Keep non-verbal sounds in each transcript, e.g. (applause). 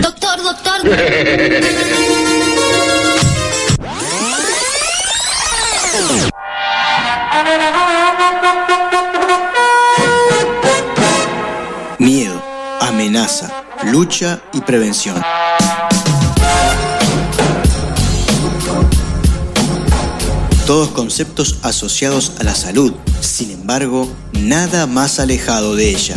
Doctor, doctor. Miedo, amenaza, lucha y prevención. Todos conceptos asociados a la salud, sin embargo, nada más alejado de ella.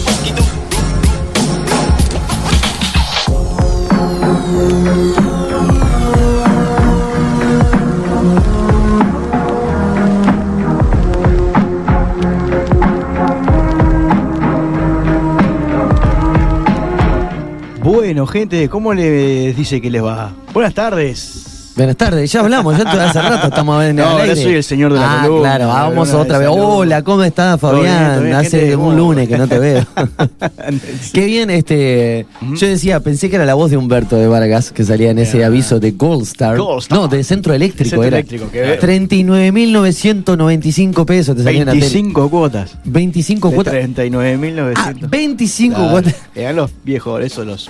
Bueno, gente, ¿cómo les dice que les va? Buenas tardes. Buenas tardes, ya hablamos, ya hace rato estamos en No, el ahora aire. soy el señor de la ah, columna, claro, la vamos otra de vez. Hola, ¿cómo está Todo bien, Fabián? todo bien, Hace un lunes que no te veo. (laughs) (laughs) Qué bien, este. Yo decía, pensé que era la voz de Humberto de Vargas que salía en ese aviso de Gold Star. Gold Star. No, de Centro Eléctrico Centro era. Eléctrico, que- 39.995 pesos te salía en la tele. 25 cuotas. 25 De cuotas. 39.900. Ah, 25 Claro, cuotas. Eran los viejos, eso, los,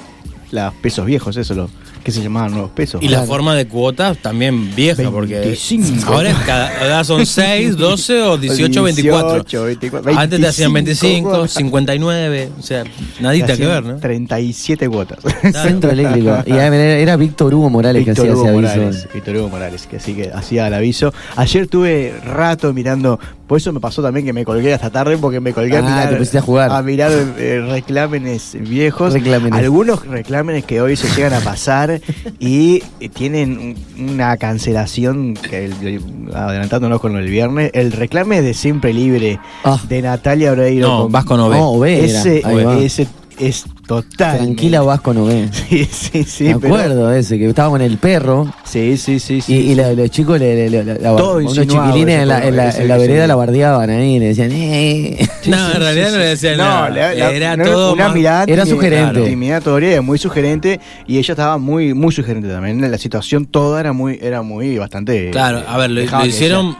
los pesos viejos, eso, los que se llamaban nuevos pesos. Y la forma de cuotas también vieja, porque 25. ahora es cada, ahora son 6, 12 o 18, 24. 18, 24, Antes te hacían 25, cuotas. 59, o sea, nadita que ver, ¿no? 37 cuotas. Centro Eléctrico. Y a era, era Víctor Hugo Morales Víctor que hacía Hugo ese Morales, aviso. Víctor Hugo Morales, que así que hacía el aviso. Ayer tuve rato mirando, por eso me pasó también que me colgué hasta tarde, porque me colgué a Ah, mirar, te a jugar. a mirar eh, reclámenes viejos. Reclámenes. Algunos reclámenes que hoy se llegan a pasar y eh, tienen un- una cancelación, que el- adelantándonos con el viernes, el reclame de Siempre Libre Ah. de Natalia Oreiro. No, Vasco no. Ese, va. ese es total. Tranquila Vasco no ve. (laughs) Sí, sí, sí. Me acuerdo ese, que estaba con el perro Sí, sí, sí. y, sí, y la- los chicos, le, le- le- la- Todo unos chiquilines en la, en en vereda la bardeaban ahí, le decían, eh. (laughs) No, en realidad no le decían No, nada. la- la- Era no, todo una más- mirada Era sugerente. claro, intimidatoria, muy sugerente y ella estaba muy muy sugerente también. La situación toda era muy era muy bastante Claro, a ver, lo, hicieron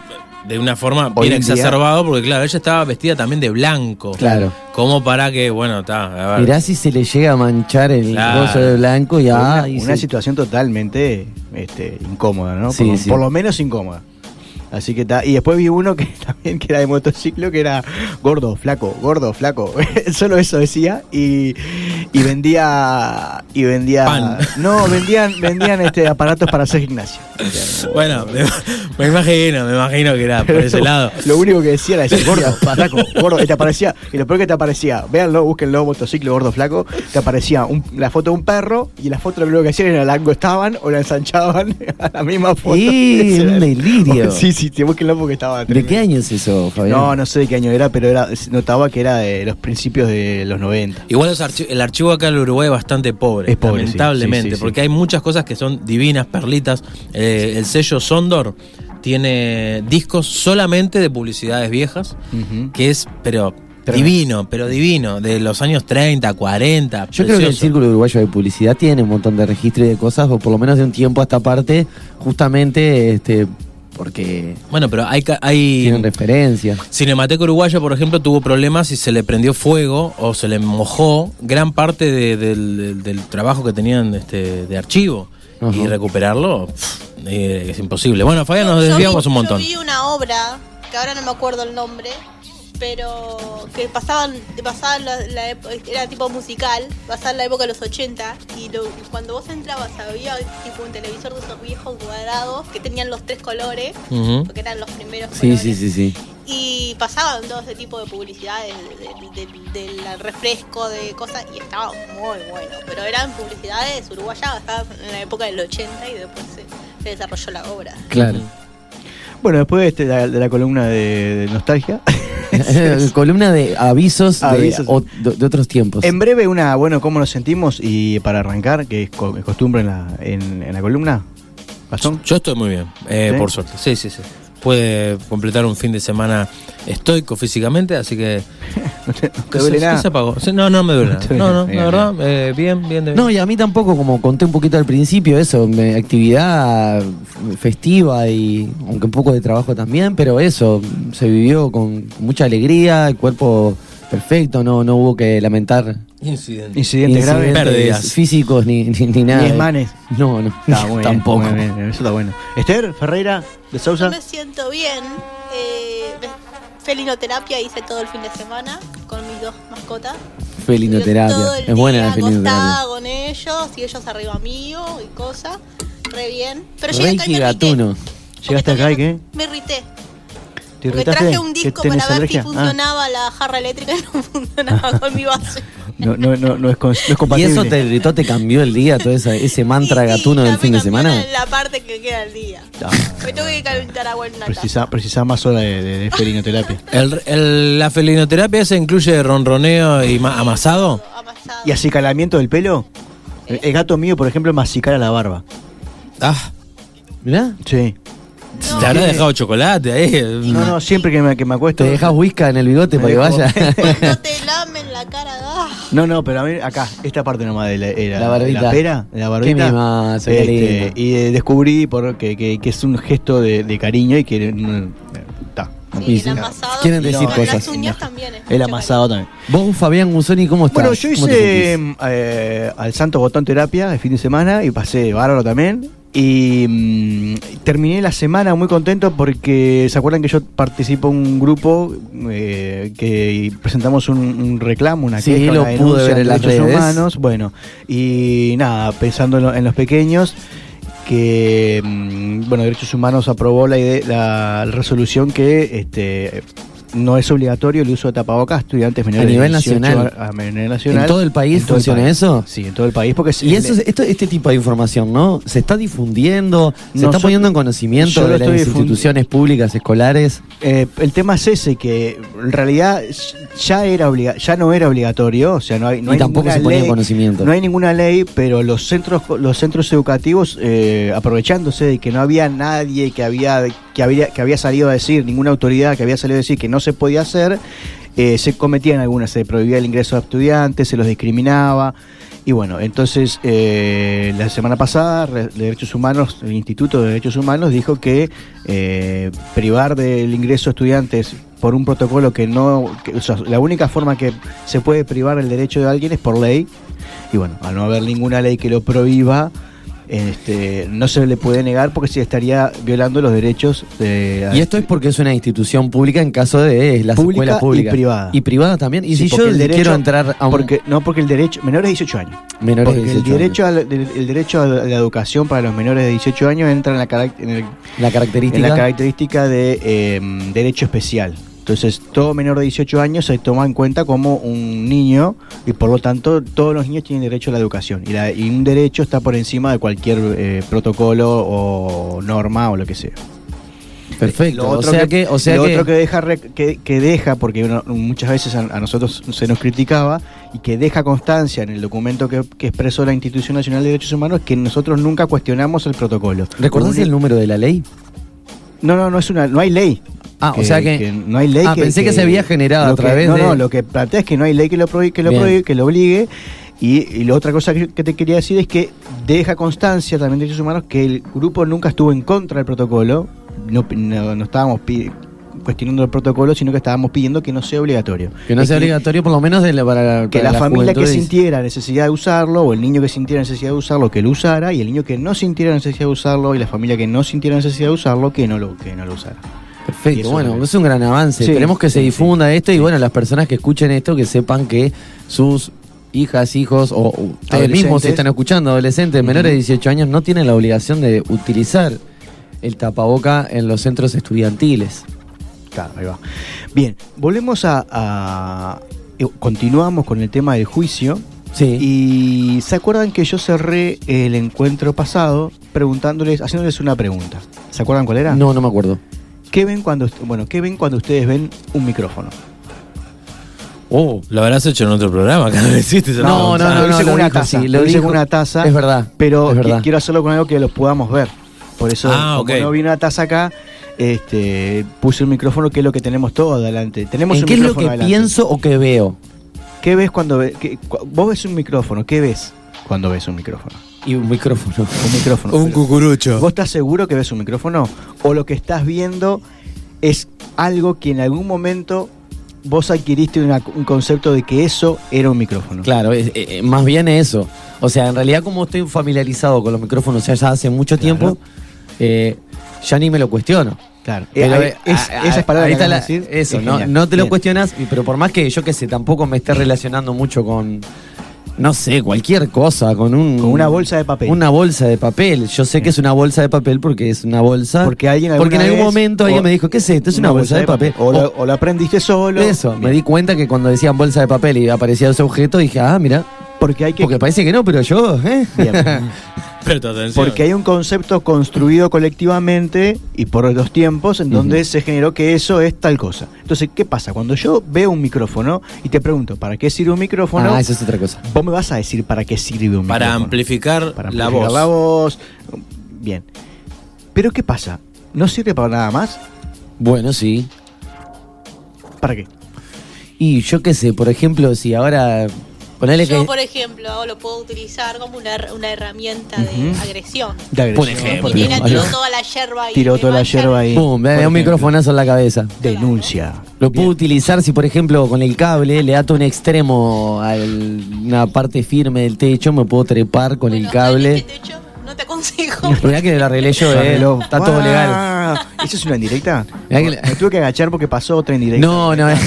de una forma Hoy bien día- exacerbado, porque claro, ella estaba vestida también de blanco. Claro. Como para que, bueno, está. Mirá si se le llega a manchar el Claro. gozo de blanco y una, y una se- situación totalmente este, incómoda, ¿no? Sí, por, sí. por lo menos incómoda. Así que está. Y después vi uno que (laughs) también que era de motociclo, que era gordo, flaco, gordo, flaco. (laughs) Solo eso decía. Y, y vendía. Y vendía. Pan. No, vendían, vendían este aparatos para hacer gimnasio. Bueno, me, me imagino, me imagino que era por ese lado. Lo único que decía era decir (laughs) gordo, flaco, gordo. Y te aparecía, y lo peor que te aparecía, véanlo, búsquenlo, motociclo gordo flaco, te aparecía un- la foto de un perro y la foto lo primero que hacían era la angostaban o la ensanchaban a la misma foto. ¡Eh, un el- delirio! Sí, sí, te búsquenlo porque estaba. ¿De tremendo. qué año es eso, Fabián? No, no sé de qué año era, pero era, notaba que era de los principios de los 90. Igual los archi- el archivo acá en Uruguay es bastante pobre, Es pobre, sí, lamentablemente, sí, sí, sí. porque hay muchas cosas que son divinas, perlitas. Eh, el sello Sondor tiene discos solamente de publicidades viejas, que es, pero Tremendo. divino, pero divino, de los años 30, 40. Yo creo que el. Círculo Uruguayo de Publicidad tiene un montón de registro y de cosas, o por lo menos de un tiempo a esta parte, justamente este porque Bueno, pero hay, hay tienen referencias. Cinemateca Uruguaya, por ejemplo, tuvo problemas y se le prendió fuego o se le mojó gran parte de- del, del- del trabajo que tenían este, de archivo. Ajá. Y recuperarlo pff, eh, es imposible. Bueno, Fabián, nos Yo desviamos vi- un montón. Yo vi una obra, que ahora no me acuerdo el nombre, pero que pasaban, pasaban la, la era tipo musical, pasaba en la época de los 80, y lo- cuando vos entrabas había tipo un televisor de esos viejos cuadrados que tenían los tres colores, Ujú. porque eran los primeros Sí, colores. sí, sí, sí. Y pasaban todo ese tipo de publicidades de- de- de- del refresco, de cosas, y estaba muy bueno. Pero eran publicidades uruguayas, estaba en la época del 80 y después se, se desarrolló la obra. Claro. Bueno, después de, este- de la, de la columna de, de nostalgia, (laughs) (laughs) Columna de avisos, de- Avisos. o- de, de otros tiempos. En breve, una, bueno, ¿cómo nos sentimos? Y para arrancar, que es co- es costumbre en la, en, en la columna. ¿Gastón? Yo estoy muy bien, eh, ¿Sí? por suerte. Sí, sí, sí. Puede completar un fin de semana estoico físicamente, así que. (laughs) ¿No te, no te que duele se, nada? que se apagó. No, no me duele (laughs) No nada. No, Bien, la verdad, eh, bien, bien. de- No, y a mí tampoco, como conté un poquito al principio, eso, me- actividad festiva y aunque un poco de trabajo también, pero eso, se vivió con mucha alegría, el cuerpo perfecto, no, no hubo que lamentar Incidente. Incidentes graves. incidentes Pérdidas. físicos ni, ni, ni nada. Ni esmanes. No, no, Está (laughs) bien, tampoco. muy bien, eso está bueno. Esther Ferreira de Yo Sousa. me siento bien. Eh, felinoterapia hice todo el fin de semana con mis dos mascotas. Felinoterapia, Todo el es buena la felinoterapia. con ellos y ellos arriba mío y cosas. Re bien. Pero llegué acá y me irrité. Gatuno. ¿Llegaste acá y qué? Me irrité. ¿Te Porque traje un ¿Que disco para ver alergia? si Ah, funcionaba la jarra eléctrica y no funcionaba (laughs) con mi base. no, no, no, no es, con- no es (laughs) ¿Y compatible. eso te irritó, te cambió el día, todo esa- ese mantra gatuno del fin de semana? La, la parte que queda del día. Me tengo que calentar agua en una Precisa, precisa más hora de, de, de felinoterapia. (laughs) El- el- la felinoterapia se incluye ronroneo y ma- amasado. Amasado. ¿Y acicalamiento del pelo? El, el gato mío, por ejemplo, masticara la barba. Ah, Mirá, Sí. No. te habrá dejado chocolate ahí. No, no, siempre que me, que me acuesto. te dejas whisky en el bigote Me para que vaya. Cuando (laughs) te lamen la cara, ah. No, no, pero a mí acá, esta parte nomás de la, era- La barbita. la pera, la barbita. Qué qué Este, y eh, descubrí por, que, que, que es un gesto de, de cariño y que no, está. Sí, Y el amasado. Quieren decir cosas. Las uñas también. es El amasado también. Vos, Fabián Gusoni, ¿cómo estás? Bueno, yo ¿Cómo te hice eh, al Santo Botón Terapia el fin de semana y pasé bárbaro también. Y mm, terminé la semana muy contento porque se acuerdan que yo participo en un grupo eh, que presentamos un, un reclamo, una Sí, queja, lo una denuncia ver de en derechos redes. humanos. Bueno, y nada, pensando en, lo- en los pequeños que mm, bueno derechos humanos aprobó la, ide- la resolución que este no es obligatorio el uso de tapabocas a estudiantes menores A nivel de 18 nacional. a- a nivel nacional. ¿En todo el país el funciona país. eso? Sí, en todo el país porque es- Y eso, es- esto, este tipo de información, ¿no? ¿Se está difundiendo? ¿Se está poniendo en conocimiento de las instituciones públicas escolares? Eh, el tema es ese que en realidad ya era obliga ya no era obligatorio, o sea, no hay no Y hay tampoco ninguna se ponía en conocimiento. No hay ninguna ley, pero los centros los centros educativos eh, aprovechándose de que no había nadie que había que había que había salido a decir ninguna autoridad que había salido a decir que no se podía hacer, eh, se cometían algunas, se prohibía el ingreso de estudiantes, se los discriminaba. Y bueno, entonces eh, la semana pasada Re- Derechos Humanos, el Instituto de Derechos Humanos dijo que eh, privar del ingreso a estudiantes por un protocolo que no, que- la única forma que se puede privar el derecho de alguien es por ley. Y bueno, al no haber ninguna ley que lo prohíba, este, no se le puede negar porque se estaría violando los derechos de Y esto es porque es una institución pública en caso de las Pública escuelas y privada. Y privada también. Y Sí, si yo el derecho- quiero entrar a un porque no porque el derecho menores de 18 años menor de porque 18 el derecho a la, del- el derecho a la educación para los menores de 18 años entra en la, carac- en el- la característica. en la característica de eh, derecho especial entonces todo menor de 18 años se toma en cuenta como un niño y por lo tanto todos los niños tienen derecho a la educación y, la- y un derecho está por encima de cualquier eh, protocolo o norma o lo que sea Perfecto. Lo o otro sea que, o sea lo que, otro que deja, que, que deja porque uno- muchas veces a, a nosotros se nos criticaba y que deja constancia en el documento que, que expresó la Institución Nacional de Derechos Humanos es que nosotros nunca cuestionamos el protocolo. ¿recordás Un- el número de la ley? No, no, no es una, no hay ley. Ah, o sea que- no hay ley. Ah, pensé que se había generado a que- través no, de- No, lo que plantea es que no hay ley que lo prohíbe, que lo, prohíbe, que lo obligue. Y, y la otra cosa que, que te quería decir es que deja constancia también de derechos humanos que el grupo nunca estuvo en contra del protocolo. No, no, no estábamos cuestionando el protocolo, sino que estábamos pidiendo que no sea obligatorio. Que no Es sea obligatorio, por lo menos de la, para, que para la familia que sintiera necesidad de usarlo, o el niño que sintiera necesidad de usarlo, que lo usara, y el niño que no sintiera necesidad de usarlo, y la familia que no sintiera necesidad de usarlo, que no lo, que no lo usara. Perfecto, bueno, es- un gran avance. Sí, Esperemos que se sí, difunda esto y bueno, las personas que escuchen esto que sepan que sus hijas, hijos o ustedes mismos si están escuchando, adolescentes menores de 18 años no tienen la obligación de utilizar el tapaboca en los centros estudiantiles. Claro, ahí va. Bien, volvemos a, a- eh, Continuamos con el tema del juicio. Sí. Y se acuerdan que yo cerré el encuentro pasado preguntándoles, haciéndoles una pregunta. ¿Se acuerdan cuál era? No, no me acuerdo. ¿Qué ven cuando bueno, qué ven cuando ustedes ven un micrófono? Oh, lo habrás hecho en otro programa (laughs) cada vez hiciste esa No, pregunta. no, lo no, hice no, con lo una dijo, taza, sí, lo hice con una taza. Es verdad, Pero quiero hacerlo con algo que los podamos ver. Por eso, Ah, como no viene una taza acá, este, puse un micrófono que es lo que tenemos todo adelante. Tenemos ¿En un qué es lo que adelante. pienso o que veo? ¿Qué ves cuando ve- qué- cu- vos ves un micrófono? ¿Qué ves cuando ves un micrófono? Y un micrófono. (laughs) Un micrófono. Un cucurucho. ¿Vos estás seguro que ves un micrófono? ¿O lo que estás viendo es algo que en algún momento vos adquiriste una- un concepto de que eso era un micrófono? Claro, es- eh, eh, más bien eso. O sea, en realidad como estoy familiarizado con los micrófonos ya, ya hace mucho Claro. tiempo, eh, ya ni me lo cuestiono. Claro. Pero, Eh, es, a- a- esas palabras que la- decir, eso, es no, no te lo cuestionas, pero por más que yo que sé, tampoco me esté relacionando mucho con, no sé, cualquier cosa, con un... Con una bolsa de papel. Una bolsa de papel. Yo sé que es una bolsa de papel porque es una bolsa... Porque alguien Porque en algún vez- momento alguien me dijo, ¿qué es esto? Es una, bolsa, de papel. O, lo, o lo aprendiste solo. Eso, me di cuenta que cuando decían bolsa de papel y aparecía ese objeto, dije, ah, mira, Porque hay que. porque parece que no, pero yo, ¿eh? Bien. (laughs) Presta atención. Porque hay un concepto construido colectivamente y por los tiempos en donde se generó que eso es tal cosa. Entonces, ¿qué pasa? Cuando yo veo un micrófono y te pregunto, ¿para qué sirve un micrófono? Ah, eso es otra cosa. Vos me vas a decir para qué sirve un Para micrófono. amplificar, Para la amplificar voz. la voz. Bien. Pero ¿qué pasa? ¿No sirve para nada más? Bueno, sí. ¿Para qué? Y yo qué sé, por ejemplo, si ahora. Ponele Yo, que. por ejemplo, lo puedo utilizar como una, una herramienta de agresión. De agresión, Por ejemplo. tiró toda la yerba ahí. Tiró me toda la yerba ahí. ¡Pum! Me da un ejemplo. microfonazo en la cabeza. Denuncia. Lo puedo Bien. utilizar si, por ejemplo, con el cable le ato un extremo a una parte firme del techo, me puedo trepar con el cable. este techo no te aconsejo. (laughs) Mirá que lo arreglé yo, eh. arregló. Está todo Ah, legal. (laughs) ¿Eso es una indirecta? Me tuve que agachar porque pasó otra indirecta. No, no, (laughs) eh.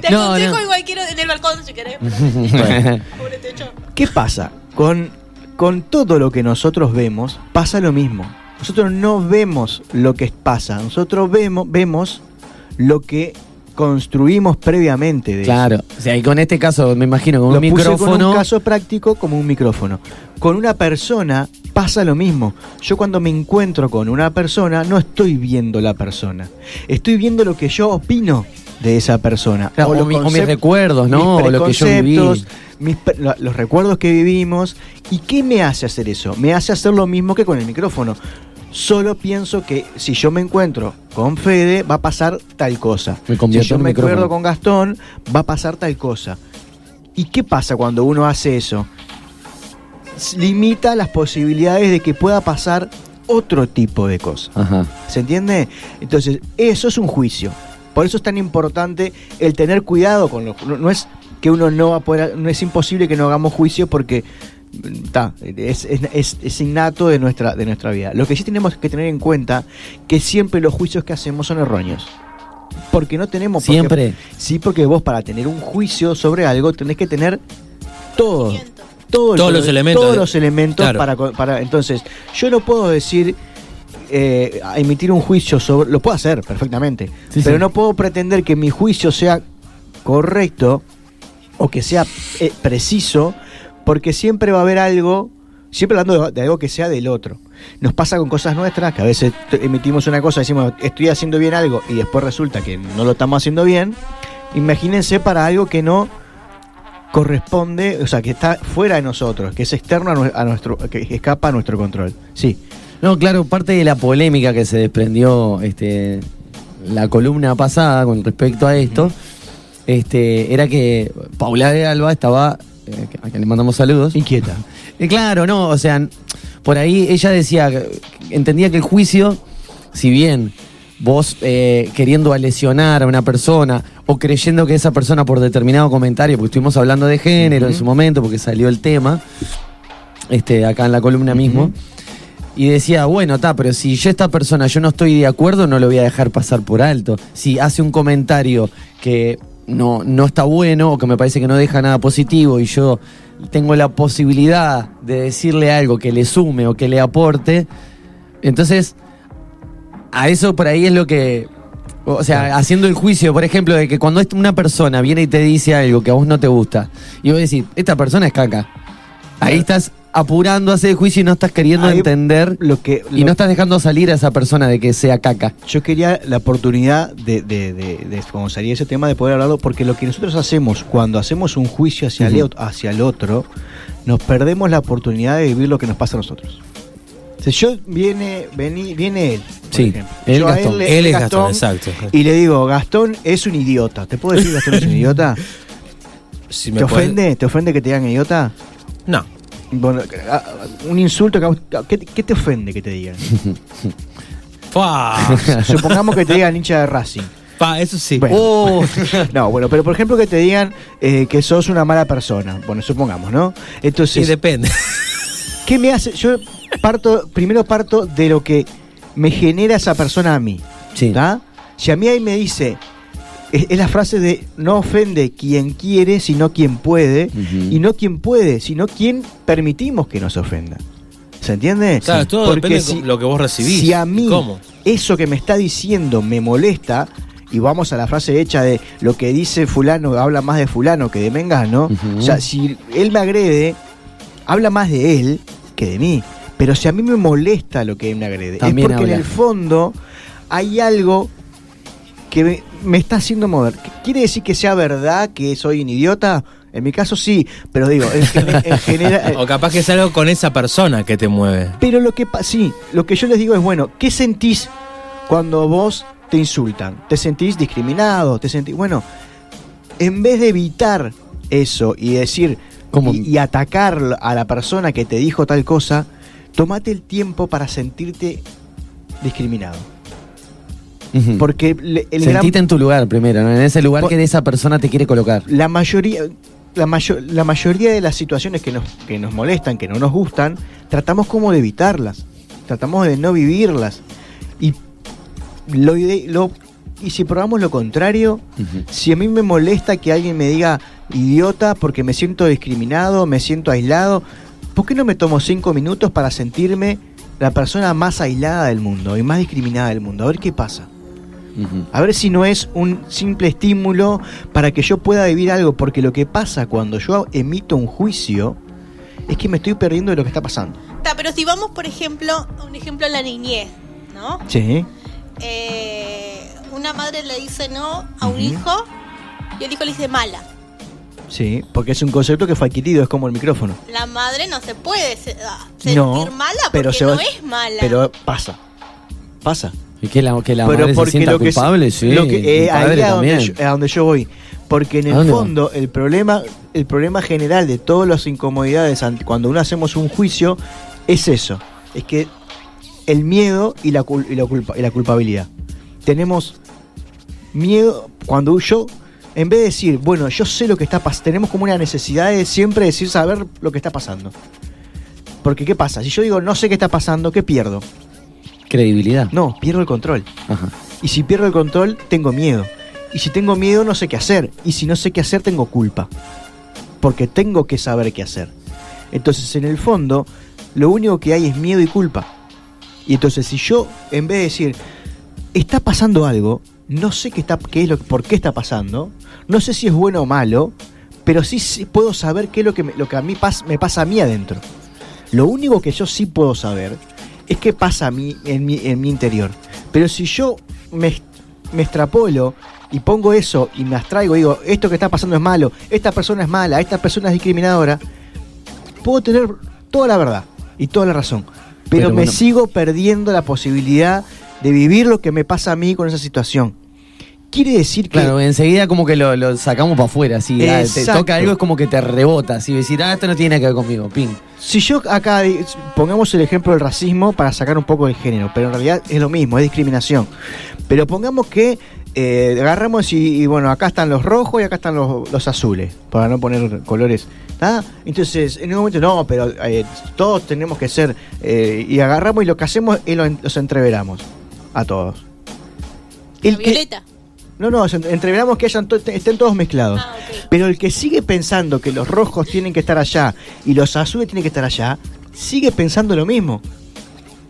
Te No, aconsejo no. igual quiero balcón si querés. (laughs) Pobre techo. ¿Qué pasa? Con, con todo lo que nosotros vemos, pasa lo mismo. Nosotros no vemos lo que pasa, nosotros vemos, vemos lo que construimos previamente de eso. Claro. O sea, y con este caso, me imagino, con Lo un puse micrófono. con un caso práctico como un micrófono. Con una persona pasa lo mismo. Yo cuando me encuentro con una persona no estoy viendo la persona. Estoy viendo lo que yo opino de esa persona. Claro, o mi- o mis recuerdos, ¿no? mis O lo que yo viví. mis los recuerdos que vivimos. ¿Y qué me hace hacer eso? Me hace hacer lo mismo que con el micrófono. Solo pienso que si yo me encuentro con Fede, va a pasar tal cosa. Me si yo me acuerdo con Gastón, va a pasar tal cosa. ¿Y qué pasa cuando uno hace eso? Limita las posibilidades de que pueda pasar otro tipo de cosas. Ajá. ¿Se entiende? Entonces, eso es un juicio. Por eso es tan importante el tener cuidado con lo no, no es que uno no va a poder, no es imposible que no hagamos juicio porque ta, es, es- innato de nuestra, de nuestra vida. Lo que sí tenemos que tener en cuenta que siempre los juicios que hacemos son erróneos. Porque no tenemos por qué- Siempre. sí, porque vos para tener un juicio sobre algo tenés que tener todo. Todo el Todos los elementos. Todos los elementos Claro. para, para. Entonces, yo no puedo decir. eh, emitir un juicio sobre. Lo puedo hacer perfectamente. Sí, pero sí. no puedo pretender que mi juicio sea correcto o que sea eh, preciso, porque siempre va a haber algo. Siempre hablando de, de algo que sea del otro. Nos pasa con cosas nuestras, que a veces emitimos una cosa, decimos estoy haciendo bien algo y después resulta que no lo estamos haciendo bien. Imagínense para algo que no corresponde, o sea, que está fuera de nosotros, que es externo a nuestro, que escapa a nuestro control. Sí. No, claro, parte de la polémica que se desprendió este, la columna pasada con respecto a esto, este, era que Paula de Alba estaba, eh, a quien le mandamos saludos. Inquieta. Y claro, no, o sea, por ahí ella decía, entendía que el juicio, si bien vos eh, queriendo lesionar a una persona o creyendo que esa persona por determinado comentario, porque estuvimos hablando de género en su momento, porque salió el tema, este, acá en la columna mismo, y decía, bueno, está, pero si yo esta persona yo no estoy de acuerdo, no lo voy a dejar pasar por alto. Si hace un comentario que no, no está bueno o que me parece que no deja nada positivo y yo tengo la posibilidad de decirle algo que le sume o que le aporte, entonces a eso por ahí es lo que... O sea, haciendo el juicio, por ejemplo, de que cuando es- una persona viene y te dice algo que a vos no te gusta, y vos decís, esta persona es caca, ahí estás apurando a hacer el juicio y no estás queriendo Ahí entender Lo que, y no estás dejando salir a esa persona de que sea caca. Yo quería la oportunidad de, de, de, de- como salía ese tema, de poder hablarlo, porque lo que nosotros hacemos cuando hacemos un juicio hacia, el, Ujú. ot- hacia el otro, nos perdemos la oportunidad de vivir lo que nos pasa a nosotros. Si yo viene, vení- viene él, por Sí, ejemplo. él Yo Gastón. Él es Gastón, exacto. Y le digo, Gastón es un idiota. ¿Te puedo decir Gastón es un idiota? (laughs) Si me ¿Te ofende? ¿Te ofende que te digan idiota? No. Bueno, un insulto, que ¿qué, qué te ofende que te digan? (laughs) (laughs) Supongamos que te digan hincha de Racing. Pa, eso sí. Bueno. Oh, (laughs) No, bueno, pero por ejemplo que te digan eh, que sos una mala persona. Bueno, supongamos, ¿no? Sí, Entonces, depende. ¿qué me hace? Yo parto, primero parto de lo que me genera esa persona a mí. sí. ¿tá? Si a mí ahí me dice, es, es la frase de no ofende quien quiere, sino quien puede, y no quien puede, sino quien permitimos que nos ofenda. ¿Se entiende? Claro, todo Porque depende si- de lo que vos recibís. si a mí eso que me está diciendo me molesta, y vamos a la frase hecha de lo que dice fulano habla más de fulano que de Mengano, Ujú. o sea, si él me agrede, habla más de él que de mí. Pero si a mí me molesta lo que él me agrede, También es porque habla. en el fondo hay algo que me, está haciendo mover. ¿Quiere decir que sea verdad que soy un idiota? En mi caso sí, pero digo, en, gen- en general... (laughs) O capaz que es algo con esa persona que te mueve. Pero lo que pa- sí, lo que yo les digo es, bueno, ¿qué sentís cuando vos te insultan? ¿Te sentís discriminado? ¿Te sentís, bueno, en vez de evitar eso y decir ¿Cómo? y, y atacar a la persona que te dijo tal cosa, tomate el tiempo para sentirte discriminado. Porque le- el gran- Sentite en tu lugar primero, ¿no? en ese lugar Por- que esa persona te quiere colocar. la mayoría la, mayo- la mayoría de las situaciones que nos, que nos molestan, que no nos gustan, tratamos como de evitarlas, tratamos de no vivirlas. Y, lo, ide- lo- y si probamos lo contrario, si a mí me molesta que alguien me diga idiota porque me siento discriminado, me siento aislado, ¿por qué no me tomo cinco minutos para sentirme la persona más aislada del mundo y más discriminada del mundo? A ver qué pasa. A ver si no es un simple estímulo para que yo pueda vivir algo, porque lo que pasa cuando yo emito un juicio es que me estoy perdiendo de lo que está pasando. Ta, pero si vamos, por ejemplo, a un ejemplo en la niñez, ¿no? Sí. Eh, una madre le dice no a un hijo y el hijo le dice mala. Sí, porque es un concepto que fue adquirido, es como el micrófono. La madre no se puede se- ah, sentir No, mala pero porque se no va- es mala. Pero pasa. Pasa. Y que la, que la pero madre se sienta lo que culpable, sí. lo que- eh, ahí a donde, yo, a donde yo voy. Porque en ¿A el va? fondo, el problema, el problema general de todas las incomodidades cuando uno hacemos un juicio es eso. Es que el miedo y la, y la, culpa, y la culpabilidad. Tenemos miedo cuando yo, en vez de decir, bueno, yo sé lo que está pasando, tenemos como una necesidad de siempre decir saber lo que está pasando. Porque, ¿qué pasa? Si yo digo, no sé qué está pasando, ¿qué pierdo? Credibilidad. No, pierdo el control. Ajá. Y si pierdo el control, tengo miedo. Y si tengo miedo, no sé qué hacer. Y si no sé qué hacer, tengo culpa. Porque tengo que saber qué hacer. Entonces, en el fondo, lo único que hay es miedo y culpa. Y entonces, si yo, en vez de decir, está pasando algo, no sé qué está, qué es lo, por qué está pasando, no sé si es bueno o malo, pero sí, sí puedo saber qué es lo que, me, lo que a mí pas- me pasa a mí adentro. Lo único que yo sí puedo saber es qué pasa a mí, en, mi, en mi interior. Pero si yo me, me extrapolo y pongo eso y me abstraigo, digo, esto que está pasando es malo, esta persona es mala, esta persona es discriminadora, puedo tener toda la verdad y toda la razón. Pero, Pero me bueno. sigo perdiendo la posibilidad de vivir lo que me pasa a mí con esa situación. Quiere decir que... Claro, enseguida como que lo, lo sacamos para afuera, así. ah, te toca algo, es como que te rebota, así. Decir, ah, esto no tiene nada que ver conmigo, ping. Si yo acá pongamos el ejemplo del racismo para sacar un poco del género, pero en realidad es lo mismo, es discriminación. Pero pongamos que eh, agarramos y, y, bueno, acá están los rojos y acá están los, los azules, para no poner colores. ¿tá? Entonces, en un momento, no, pero eh, todos tenemos que ser, eh, y agarramos y lo que hacemos es los entreveramos a todos. La El que- violeta. No, no, entreveramos que hayan to- estén todos mezclados. Ah. Pero el que sigue pensando que los rojos tienen que estar allá y los azules tienen que estar allá, sigue pensando lo mismo.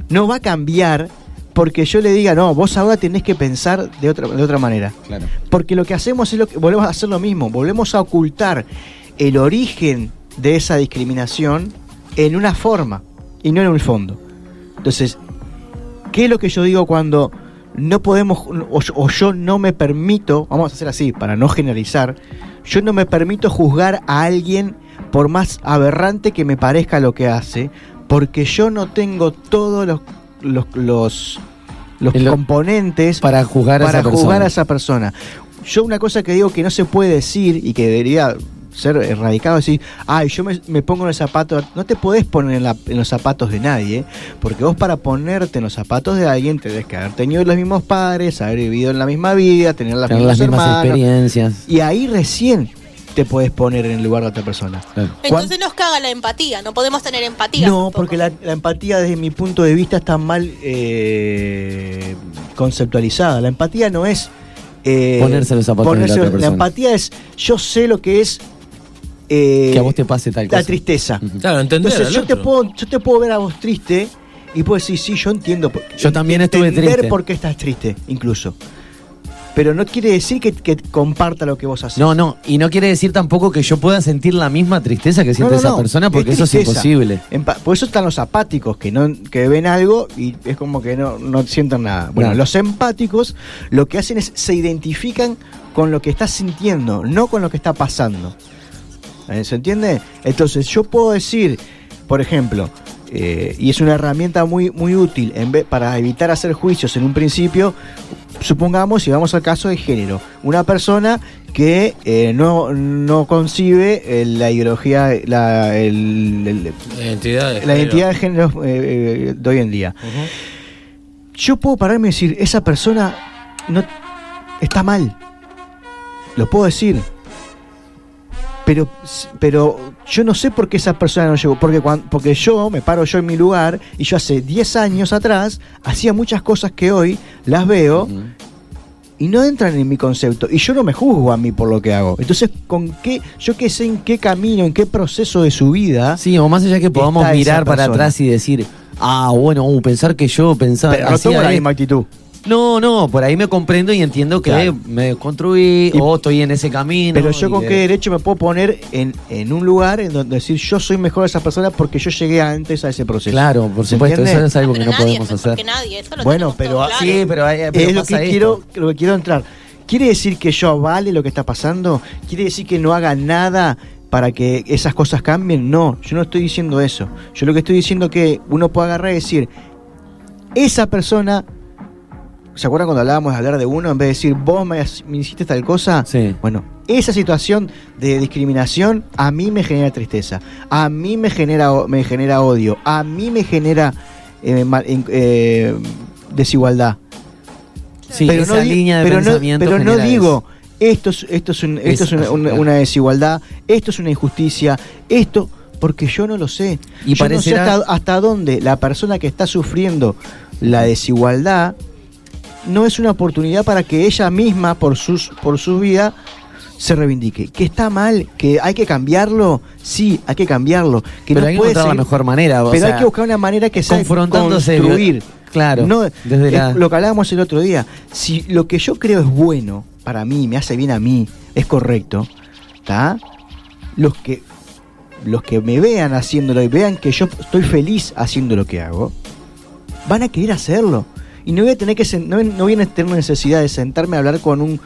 No va a cambiar porque yo le diga, no, vos ahora tenés que pensar de otra, de otra manera. Claro. Porque lo que hacemos es lo que volvemos a hacer lo mismo, volvemos a ocultar el origen de esa discriminación en una forma y no en un fondo. Entonces, ¿qué es lo que yo digo cuando no podemos, o, o yo no me permito, vamos a hacer así, para no generalizar, yo no me permito juzgar a alguien por más aberrante que me parezca lo que hace, porque yo no tengo todos los, los, los, componentes para juzgar a esa juzgar a esa persona. Yo una cosa que digo que no se puede decir y que debería ser erradicado decir, ay, yo me, me pongo en el zapato, no te podés poner en, la- en los zapatos de nadie, porque vos para ponerte en los zapatos de alguien tenés que haber tenido los mismos padres, haber vivido en la misma vida, tener las Tener mismas las mismas hermanos, experiencias. y ahí recién te podés poner en el lugar de otra persona. Claro. Entonces nos caga la empatía, no podemos tener empatía. No, tampoco. porque la, la empatía desde mi punto de vista está mal eh, conceptualizada. La empatía no es... eh, Ponerse los zapatos de la ponerse- otra persona. empatía es, yo sé lo que es... eh, Que a vos te pase tal cosa. La tristeza. Claro, entender Entonces yo te, puedo, yo te puedo ver a vos triste y puedo decir, sí, yo entiendo. por- Yo también estuve entender triste. por qué estás triste, incluso. Pero no quiere decir que, que comparta lo que vos haces. No, no, y no quiere decir tampoco que yo pueda sentir la misma tristeza que siente no, esa no, persona, porque es eso es imposible. Por eso están los apáticos, que no que ven algo y es como que no, no sienten nada. Bueno, los empáticos lo que hacen es se identifican con lo que estás sintiendo, no con lo que está pasando. Eh, ¿Se entiende? Entonces yo puedo decir, por ejemplo, eh, y es una herramienta muy, muy útil en vez, para evitar hacer juicios en un principio, supongamos, y vamos al caso de género, una persona que eh, no, no concibe eh, la ideología, la, el- el- La identidad de la género. identidad de género de hoy en día. Yo puedo pararme y decir, esa persona no está mal. Lo puedo decir. Pero, pero yo no sé por qué esa persona no llegó. Porque, cuan- porque yo me paro yo en mi lugar y yo hace 10 años atrás hacía muchas cosas que hoy las veo y no entran en mi concepto. Y yo no me juzgo a mí por lo que hago. Entonces, ¿con qué? Yo qué sé en qué camino, en qué proceso de su vida. Sí, o más allá que podamos mirar para atrás y decir, ah, bueno, uh, pensar que yo pensaba. pero no tomo la esto". misma actitud. No, no, por ahí me comprendo y entiendo que Claro. me desconstruí Y- o estoy en ese camino. Pero yo con qué derecho me puedo poner en, en un lugar en donde decir yo soy mejor a esa persona porque yo llegué antes a ese proceso. Claro, por ¿Se supuesto, eso es algo que no nadie podemos es hacer. que nadie, eso lo Bueno, pero claro. Sí, pero, hay- pero es lo que esto. quiero, lo que quiero entrar. ¿Quiere decir que yo avale lo que está pasando? ¿Quiere decir que no haga nada para que esas cosas cambien? No, yo no estoy diciendo eso. Yo lo que estoy diciendo es que uno puede agarrar y decir, esa persona, ¿se acuerdan cuando hablábamos de hablar de uno en vez de decir, vos me, me hiciste tal cosa? Sí. Bueno, esa situación de discriminación a mí me genera tristeza, a mí me genera, me genera odio, a mí me genera eh, eh, desigualdad. Sí, pero esa no, línea de pero no- pensamiento. pero no digo, esto es, esto es, un- esto es Es- una, una- claro. una desigualdad, esto es una injusticia, esto, porque yo no lo sé. Y yo no sé parecerá- hasta, hasta dónde la persona que está sufriendo la desigualdad no es una oportunidad para que ella misma, por, sus, por su vida, se reivindique. Que está mal, que hay que cambiarlo, sí, hay que cambiarlo. Que Pero no hay que puede encontrar la seguir- mejor manera. o pero hay que buscar una manera que sea confrontándose, construir. Claro, No, desde es la- lo que hablábamos el otro día. Si lo que yo creo es bueno para mí, me hace bien a mí, es correcto, ¿está? Los que los que me vean haciéndolo y vean que yo estoy feliz haciendo lo que hago, van a querer hacerlo. Y no voy a tener que no, no voy a tener necesidad de sentarme a hablar con un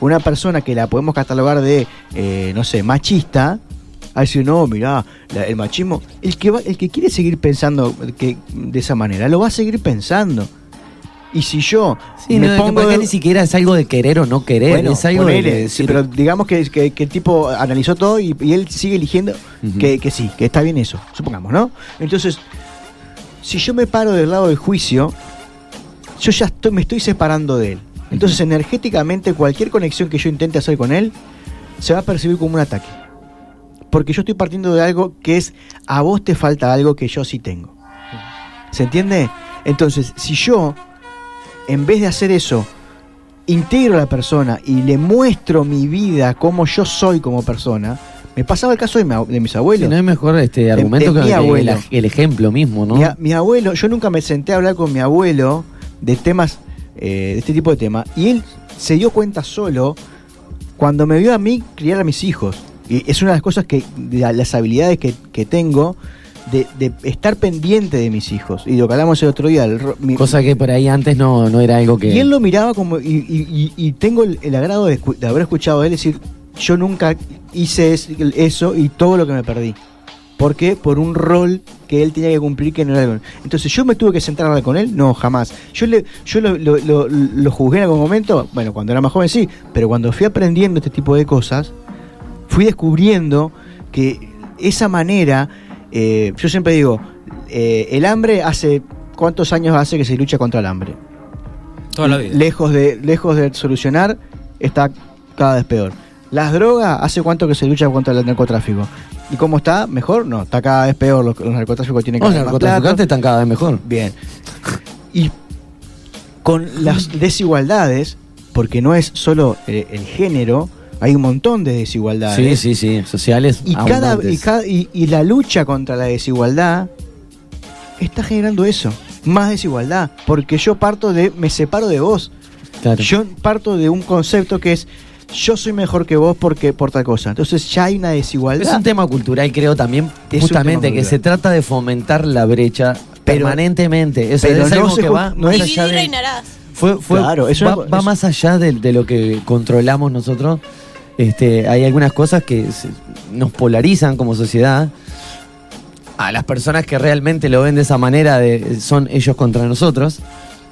una persona que la podemos catalogar de eh, no sé, machista, a decir, no, mirá, la- el machismo, el que va, el que quiere seguir pensando que, de esa manera, lo va a seguir pensando. Y si yo Sí, me no, pongo de- ni siquiera es algo de querer o no querer, bueno, es algo de decir, pero digamos que, que, que el tipo analizó todo y, y él sigue eligiendo que, que sí, que está bien eso, supongamos, ¿no? Entonces, si yo me paro del lado del juicio, yo ya estoy, me estoy separando de él. Entonces, energéticamente, cualquier conexión que yo intente hacer con él se va a percibir como un ataque. Porque yo estoy partiendo de algo que es, a vos te falta algo que yo sí tengo. ¿Se entiende? Entonces, si yo, en vez de hacer eso, integro a la persona y le muestro mi vida, como yo soy como persona, me pasaba el caso de, mi de mis si abuelos. no hay mejor este argumento de que mi abuelo. el, el ejemplo mismo, ¿no? Mi abuelo, yo nunca me senté a hablar con mi abuelo de temas, eh, de este tipo de temas, y él se dio cuenta solo cuando me vio a mí criar a mis hijos. Y es una de las cosas que, de la- las habilidades que, que tengo, de, de estar pendiente de mis hijos. Y lo que hablamos el otro día, el mi- Cosa que por ahí antes no, no era algo que. y él lo miraba como. Y, y- y- tengo el, el agrado de, haber escuchado a él decir: Yo nunca hice es- eso y todo lo que me perdí. ¿Por qué? Por un rol que él tenía que cumplir que no era el- Entonces, ¿yo me tuve que sentar a hablar con él? No, jamás. Yo le yo lo, lo- lo- lo juzgué en algún momento, bueno, cuando era más joven sí, pero cuando fui aprendiendo este tipo de cosas, fui descubriendo que esa manera, eh, yo siempre digo, eh, el hambre hace, ¿cuántos años hace que se lucha contra el hambre? Toda la vida. Lejos de, lejos de solucionar, está cada vez peor. Las drogas, ¿hace cuánto que se lucha contra el narcotráfico? ¿Y cómo está? ¿Mejor? No, está cada vez peor. Los, los narcotráficos tienen Los cada más narcotraficantes están cada vez mejor. Bien. Y con las desigualdades, porque no es solo eh, el, género, hay un montón de desigualdades. Sí, sí, sí. Sociales. Y, cada, y, cada- y- y la lucha contra la desigualdad está generando eso, más desigualdad, porque yo parto de, me separo de vos, Claro. yo parto de un concepto que es, yo soy mejor que vos porque por tal cosa, entonces ya hay una Es desigualdad. un tema cultural, creo también, Es justamente, que se trata de fomentar la brecha Pero- permanentemente. Eso pero es no algo se que va no más es- allá de... reinarás. Fue, fue- Claro, es va, va es- más allá de, de lo que controlamos nosotros. Este, hay algunas cosas que se- nos polarizan como sociedad. A las personas que realmente lo ven de esa manera, de, son ellos contra nosotros,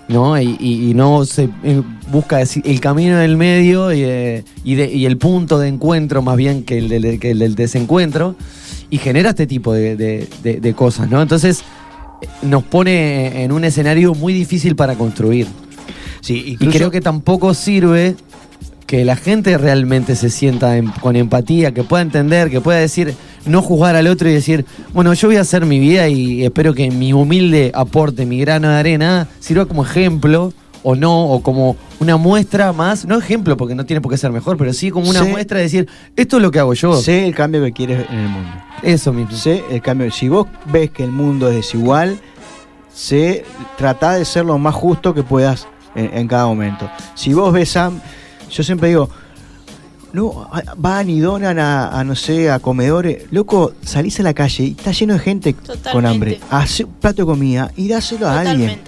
¿no? Y, y- y no se eh, busca el camino del medio y, eh, y de- y el punto de encuentro más bien que el, del- que el del desencuentro, y genera este tipo de, de- cosas, ¿no? Entonces, eh, nos pone en un escenario muy difícil para construir. Sí, Y creo que tampoco sirve que la gente realmente se sienta en- con empatía, que pueda entender, que pueda decir, no juzgar al otro y decir, bueno, yo voy a hacer mi vida y espero que mi humilde aporte, mi grano de arena, sirva como ejemplo o no, o como una muestra más, no ejemplo porque no tiene por qué ser mejor, pero sí como una Sí. muestra de decir, esto es lo que hago yo. sé el cambio que quieres en el mundo. Eso mismo. Sé el cambio. Si vos ves que el mundo es desigual, sé trata de ser lo más justo que puedas en, en cada momento. Si vos ves a. Yo siempre digo. No, a- van y donan a, a, no sé, a comedores. Loco, salís a la calle y está lleno de gente con hambre. Hacé un plato de comida y dáselo a alguien.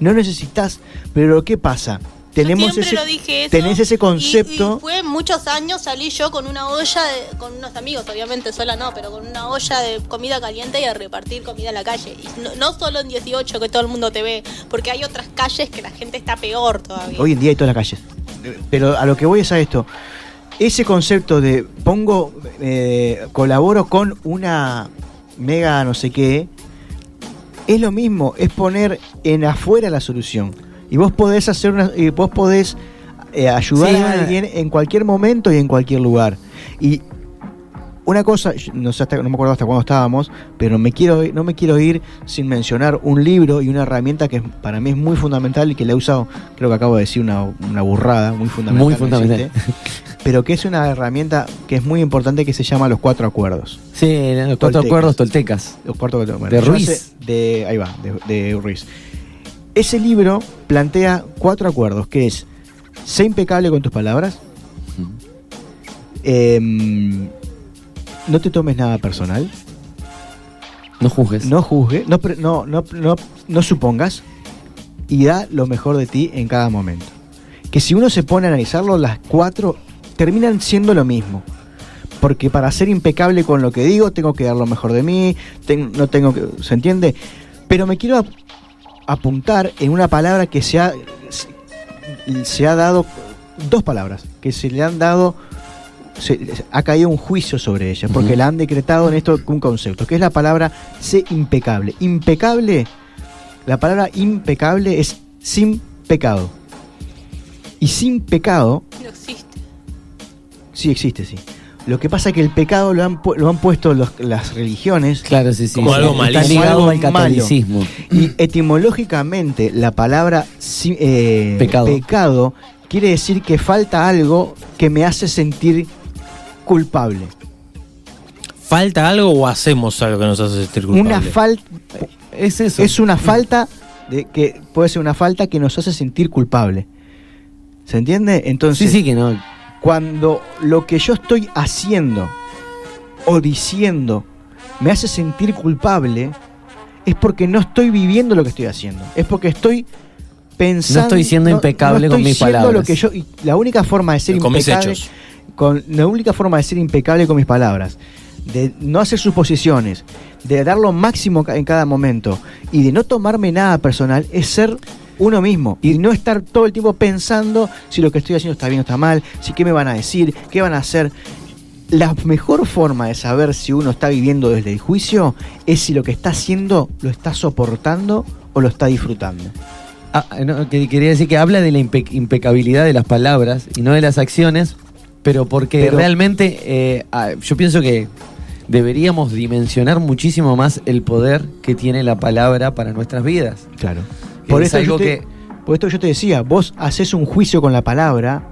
No necesitas. Pero ¿qué pasa? Tenemos yo ese, lo dije eso, tenés ese y- concepto. Y, fue muchos años salí yo con una olla, de- con unos amigos, obviamente sola no, pero con una olla de comida caliente y a repartir comida en la calle. Y no, no solo en 18 que todo el mundo te ve, porque hay otras calles que la gente está peor todavía. Hoy en día hay todas las calles. Pero a lo que voy es a esto. Ese concepto de pongo, eh, colaboro con una mega no sé qué, es lo mismo, es poner en afuera la solución. Y vos podés hacer una, y vos podés eh, ayudar Sí, a alguien en cualquier momento y en cualquier lugar. Y una cosa, no sé hasta, no me acuerdo hasta cuándo estábamos, pero me quiero, no me quiero ir sin mencionar un libro y una herramienta que para mí es muy fundamental y que la he usado, creo que acabo de decir una, una burrada, muy fundamental. Muy fundamental. existe, pero que es una herramienta que es muy importante que se llama los cuatro acuerdos. Sí, los cuatro Toltecas. acuerdos toltecas. Los cuatro bueno, De Ruiz. hace- de, ahí va, de, de Ruiz. Ese libro plantea cuatro acuerdos, que es, sé impecable con tus palabras, no te tomes nada personal, No juzgues. no juzgue, no, no, no, no, no supongas y da lo mejor de ti en cada momento. Que si uno se pone a analizarlo, las cuatro terminan siendo lo mismo. Porque para ser impecable con lo que digo, tengo que dar lo mejor de mí, ten- no tengo que. ¿Se entiende? Pero me quiero ap- apuntar en una palabra que se ha, se ha dado. Dos palabras que se le han dado. Se, ha caído un juicio sobre ella, porque la han decretado en esto un concepto, que es la palabra sé impecable. Impecable, la palabra impecable es sin pecado. Y sin pecado No existe. Sí existe, sí. Lo que pasa es que el pecado lo han, pu- lo han puesto los- las religiones Claro, sí, sí. Como sí. algo Está malísimo. Algo al malo. catolicismo. y etimológicamente la palabra eh, Pecado. pecado quiere decir que falta algo que me hace sentir culpable. ¿Falta algo o hacemos algo que nos hace sentir culpable? Una falta Es eso. es una falta de que puede ser una falta que nos hace sentir culpable. ¿Se entiende? Entonces, Sí, sí, que no. cuando lo que yo estoy haciendo o diciendo me hace sentir culpable, es porque no estoy viviendo lo que estoy haciendo. Es porque estoy pensando. No estoy siendo impecable con estoy mis palabras. Lo que yo, y la única forma de ser Con mis impecable. Con, la única forma de ser impecable con mis palabras, de no hacer suposiciones, de dar lo máximo en cada momento y de no tomarme nada personal es ser uno mismo y no estar todo el tiempo pensando si lo que estoy haciendo está bien o está mal, si qué me van a decir, qué van a hacer. La mejor forma de saber si uno está viviendo desde el juicio es si lo que está haciendo lo está soportando o lo está disfrutando. Ah, quería decir que habla de la impe- impecabilidad de las palabras y no de las acciones, pero porque Pero- realmente eh, ah, yo pienso que deberíamos dimensionar muchísimo más el poder que tiene la palabra para nuestras vidas. Claro. Es Por esto, algo yo te, que- por esto yo te decía, vos haces un juicio con la palabra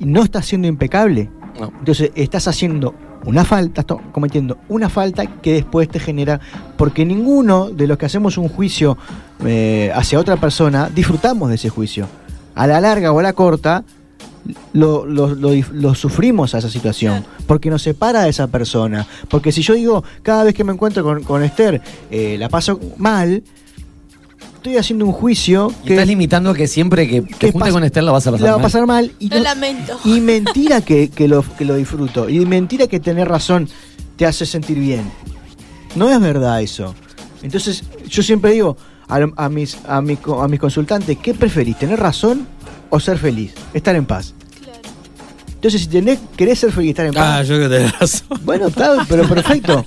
y no estás siendo impecable. No. Entonces estás haciendo una falta, estás cometiendo una falta que después te genera, porque ninguno de los que hacemos un juicio eh, hacia otra persona disfrutamos de ese juicio. A la larga o a la corta, lo, lo- lo dif- lo sufrimos a esa situación, porque nos separa de esa persona. Porque si yo digo, cada vez que me encuentro con, con Esther, eh, la paso mal, estoy haciendo un juicio Y estás limitando a que siempre que te que junte pas- con Esther la vas a pasar la va a mal. pasar mal y, no- lamento. y mentira que, que lo, que lo disfruto. Y mentira que tener razón te hace sentir bien. No es verdad eso. Entonces, yo siempre digo a, a mis, a, mis, a mis consultantes, ¿qué preferís? ¿Tener razón o ser feliz? Estar en paz. Claro. Entonces, si tenés, querés ser feliz y estar en Ah, paz. yo creo que tenés razón. Bueno, está, pero perfecto.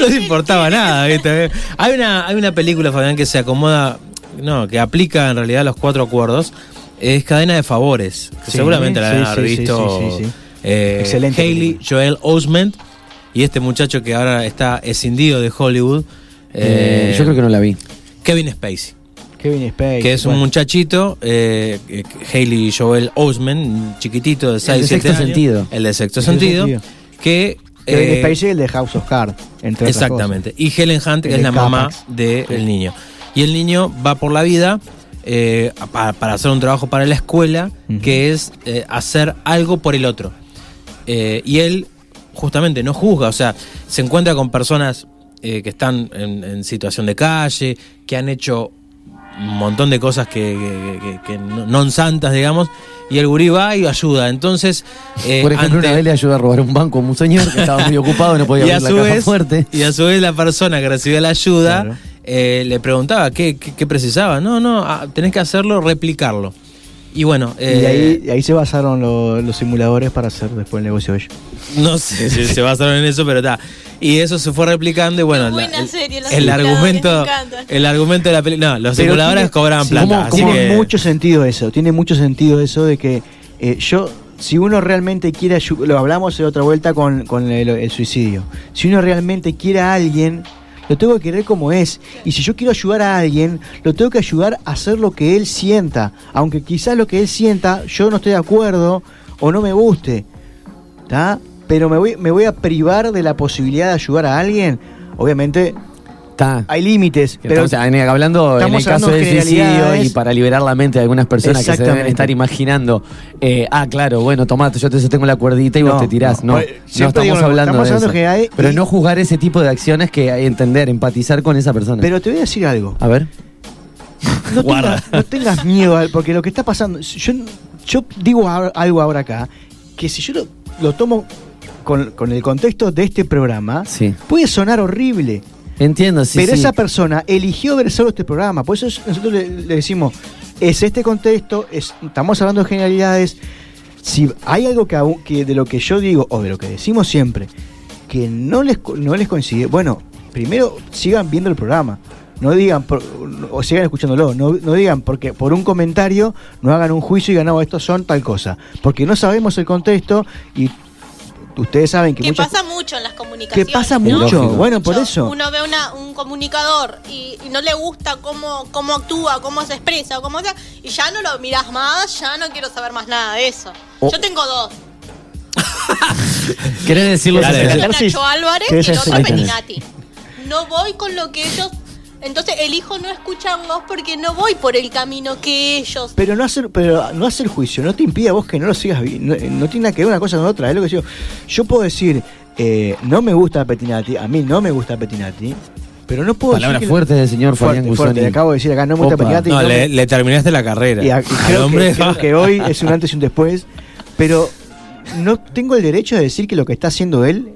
No le importaba nada, ¿viste? Hay una, hay una película, Fabián, que se acomoda, no, que aplica en realidad los cuatro acuerdos. Es Cadena de Favores, que Sí, seguramente la sí, han sí, sí, visto. sí, sí, sí. eh, Excelente Hailey película. Joel Osment y este muchacho que ahora está escindido de Hollywood. Eh, eh, yo creo que no la vi. Kevin Spacey. Kevin Spacey. que es un bueno. muchachito, eh, eh, Hailey Joel Osment, un chiquitito de 6, de 7 Sexto años. Sentido. El de sexto El de sentido. Sentido. Que. Kevin eh, Spacey, el de House of Cards. Entre otras Exactamente. Y Helen Hunt, que El es de la mamá del Sí. niño. Y el niño va por la vida eh, pa- para, hacer un trabajo para la escuela, que es eh, hacer algo por el otro. Eh, y él justamente no juzga, o sea, se encuentra con personas que están en, en situación de calle, que han hecho un montón de cosas que, que- que- que no no santas, digamos, y el gurí va y ayuda. Entonces, eh, Por ejemplo, ante- una vez le ayudó a robar un banco a un señor que estaba muy ocupado y no podía (laughs) y a abrir su la caja vez fuerte. y a su vez la persona que recibió la ayuda Claro. eh, le preguntaba qué, qué- qué precisaba no no ah, tenés que hacerlo replicarlo y bueno Y eh, de ahí, de ahí se basaron lo- los simuladores para hacer después el negocio de ellos. no sé si se (laughs) basaron en eso pero está y eso se fue replicando y bueno la- el, serie, los el simuladores, argumento el argumento de la película no los Pero simuladores tiene- cobraban sí, plata ¿cómo- así tiene que- mucho sentido eso, tiene mucho sentido eso de que eh, yo, si uno realmente quiere lo hablamos en otra vuelta con, con el, el suicidio, si uno realmente quiere a alguien, lo tengo que querer como es, y si yo quiero ayudar a alguien, lo tengo que ayudar a hacer lo que él sienta, aunque quizás lo que él sienta yo no estoy de acuerdo o no me guste, ¿está? Pero me voy, me voy a privar de la posibilidad de ayudar a alguien, obviamente Está. hay límites, pero estamos hablando en el caso del de suicidio y para liberar la mente de algunas personas que se deben estar imaginando, eh, ah, claro, bueno, tomate, yo te tengo la cuerdita y vos te tirás. no. No, Pues, no, estamos digo, hablando estamos de eso. Pero y- no juzgar ese tipo de acciones que hay entender, empatizar con esa persona. pero te voy a decir algo. a ver. no, Guarda. tengas, no tengas miedo, porque lo que está pasando, yo, yo digo algo ahora acá, que si yo lo, lo tomo con, con el contexto de este programa, Sí. puede sonar horrible, Entiendo, sí. pero sí. esa persona eligió ver solo este programa, por eso es- nosotros le, le decimos, es este contexto, es, estamos hablando de generalidades, si hay algo que, que de lo que yo digo, o de lo que decimos siempre, que no les, no les coincide, bueno, primero sigan viendo el programa. No digan, por- o sigan escuchándolo, no, no digan porque por un comentario no hagan un juicio y digan, no, estos son tal cosa. Porque no sabemos el contexto y ustedes saben que Que muchas pasa mucho en las comunicaciones. que pasa ¿no? mucho. Lógico. Bueno, por eso. Uno ve una- un comunicador y, y no le gusta cómo, cómo actúa, cómo se expresa, cómo sea, y ya no lo mirás más, ya no quiero saber más nada de eso. Yo tengo dos. (laughs) ¿Querés decirlo? Nacho Álvarez y ¿querés el decir- otro. Petinati. No voy con lo que ellos... Entonces elijo no escucharlos porque no voy por el camino que ellos... Pero no hacer, pero no hacer juicio, no te impide a vos que no lo sigas viendo. No, no tiene nada que ver una cosa con otra. Es lo que digo. Yo puedo decir, eh, no me gusta Petinati, a mí no me gusta Petinati, pero no puedo Palabras fuertes del señor Fabián fuerte, le acabo de decir acá, no me gusta. Petinati. No, no le, me- le terminaste la carrera. y a- y creo, hombre, que, creo que hoy es un antes y un después, pero no tengo el derecho de decir que lo que está haciendo él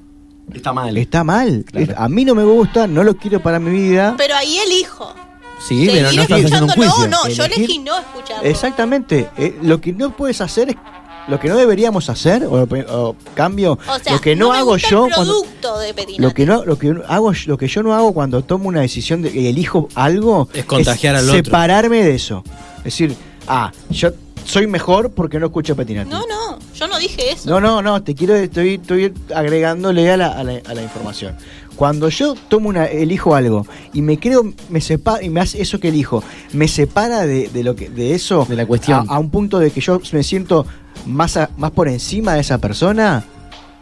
Está mal. está mal. Claro. Es- A mí no me gusta, no lo quiero para mi vida. Pero ahí elijo. Sí, pero no estás haciendo un juicio. no, no, yo Elegir- elegí no escucharlo. Exactamente. Eh, lo que no puedes hacer es. Lo que no deberíamos hacer, o, o cambio, O sea, lo que no, me hago gusta yo el cuando, producto de Petinati. lo que no, lo que hago, lo que yo no hago cuando tomo una decisión de y elijo algo Es contagiar al otro. separarme de eso. Es decir, ah, yo soy mejor porque no escucho Petinati. No, no, no dije eso. No, no, no, te quiero, estoy, estoy agregándole a la, a, la, a la información. Cuando yo tomo una, elijo algo y me creo, me separa, y me hace eso que elijo, me separa de, de lo que, de eso, De la cuestión. a, a un punto de que yo me siento más, a- más por encima de esa persona,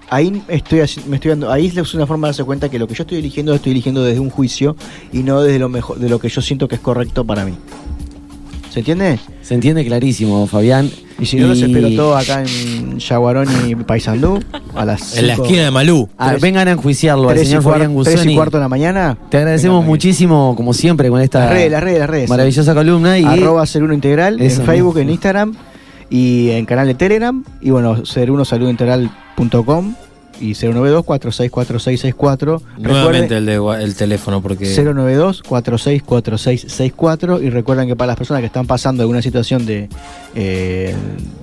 ahí estoy me estoy dando, ahí es una forma de darse cuenta que lo que yo estoy eligiendo lo estoy eligiendo desde un juicio y no desde lo mejor, de lo que yo siento que es correcto para mí. ¿Se entiende? Se entiende clarísimo, Fabián. Y si no, los espero todos acá en Yaguarón y Paysandú a las en la esquina de Malú. Tres- vengan a enjuiciarlo al tres y, señor cuar- Fabián tres y cuarto de la mañana. Te agradecemos Vengan, muchísimo, como siempre, con esta Las redes, las redes, las redes. maravillosa columna. Y Arroba ser uno integral Eso en Facebook, mismo. en Instagram y en canal de Telegram. Y bueno, ser uno saludointegral.com y 092 464664 Nuevamente el, de, gua- el teléfono, porque 092 464664 y recuerden que para las personas que están pasando alguna situación de, eh,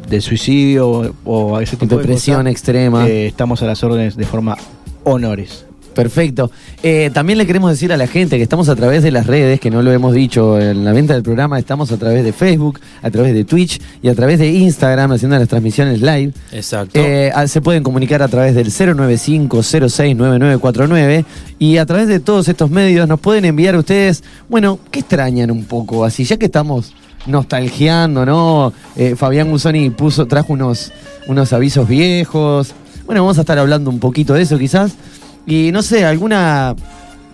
de suicidio o, o ese tipo de depresión extrema. eh, estamos a las órdenes de forma honores. Perfecto. Eh, también le queremos decir a la gente que estamos a través de las redes, que no lo hemos dicho en la venta del programa, estamos a través de Facebook, a través de Twitch y a través de Instagram haciendo las transmisiones live. exacto. Eh, ah, se pueden comunicar a través del 095-069949 y a través de todos estos medios nos pueden enviar ustedes, bueno, ¿qué extrañan un poco? Así, ya que estamos nostalgiando, ¿no? Eh, Fabián Gusoni puso, trajo unos, unos avisos viejos. Bueno, vamos a estar hablando un poquito de eso quizás. Y no sé, alguna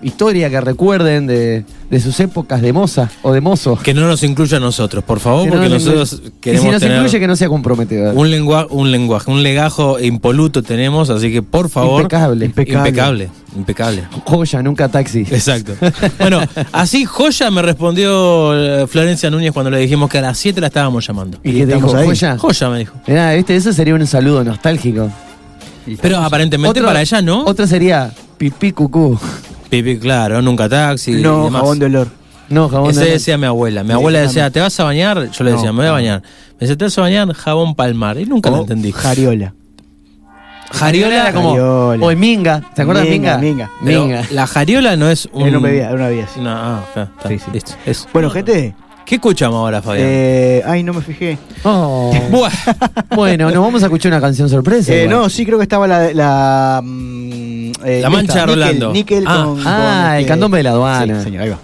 historia que recuerden de, de sus épocas de moza o de mozo. que no nos incluya a nosotros, por favor, Que no porque nos nosotros y queremos si nos tener incluye que no sea comprometedor. un, lengua, un lenguaje, un legajo impoluto tenemos, así que por favor, Impecable. Impecable. impecable, impecable. Joya, nunca taxi. Exacto. Bueno, así joya me respondió eh, Florencia Núñez cuando le dijimos que a las 7 la estábamos llamando. ¿Y qué te dijo? ahí. ¿Joya? Joya me dijo. Mirá, ¿viste? Eso sería un saludo nostálgico. Pero aparentemente Otro- para ella no. Otro sería pipí cucú. Pipi, claro, nunca taxi. y no, demás. jabón de olor. No, jabón Ese de- decía mi abuela. Mi Sí, abuela decía, ¿te vas a bañar? Yo le No, decía, me voy a no. bañar. Me decía, ¿te vas a bañar? Jabón palmar. Y nunca lo entendí. Jariola. Jariola era como. Jariola. O en Minga. ¿Te acuerdas de Minga, Minga? Minga. Pero la jariola no es un. Era una bebida, era una bebida, sí. No, ah, está, está, Sí, sí. listo, eso. Bueno, gente. ¿Qué escuchamos ahora, Fabián? Eh, ay, no me fijé. Oh. (laughs) Bueno, nos vamos a escuchar una canción sorpresa. Eh, no, sí, creo que estaba la. La, mm, eh, La mancha de Rolando. Níquel Ah. con, Ah, con, el este- candombe de la aduana. Sí, señor, ahí va.